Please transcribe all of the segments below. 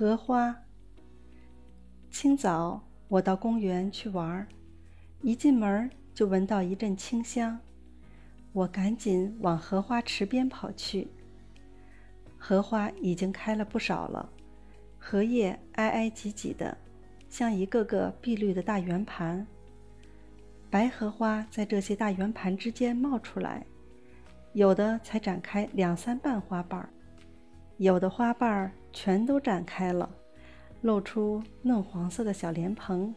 荷花。清早，我到公园去玩，一进门就闻到一阵清香，我赶紧往荷花池边跑去。荷花已经开了不少了，荷叶挨挨挤挤的，像一个个碧绿的大圆盘。白荷花在这些大圆盘之间冒出来，有的才展开两三瓣花瓣儿。有的花瓣儿全都展开了，露出嫩黄色的小莲蓬；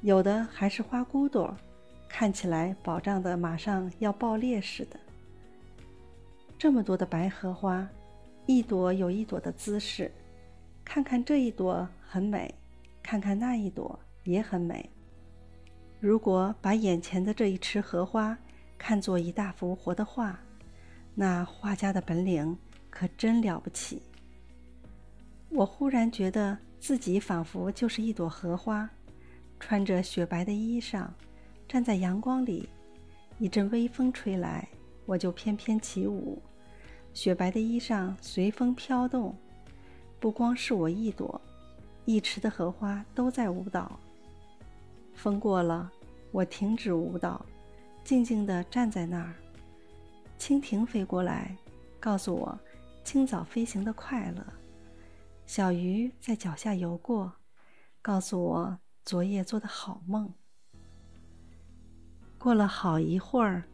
有的还是花骨朵，看起来饱胀的马上要爆裂似的。这么多的白荷花，一朵有一朵的姿势，看看这一朵很美，看看那一朵也很美。如果把眼前的这一池荷花看作一大幅活的画，那画家的本领。可真了不起！我忽然觉得自己仿佛就是一朵荷花，穿着雪白的衣裳，站在阳光里，一阵微风吹来，我就翩翩起舞，雪白的衣裳随风飘动。不光是我一朵，一池的荷花都在舞蹈。风过了，我停止舞蹈，静静地站在那儿。蜻蜓飞过来，告诉我。清早飞行的快乐，小鱼在脚下游过，告诉我昨夜做的好梦。过了好一会儿，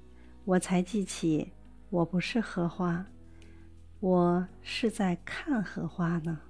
我才记起，我不是荷花，我是在看荷花呢。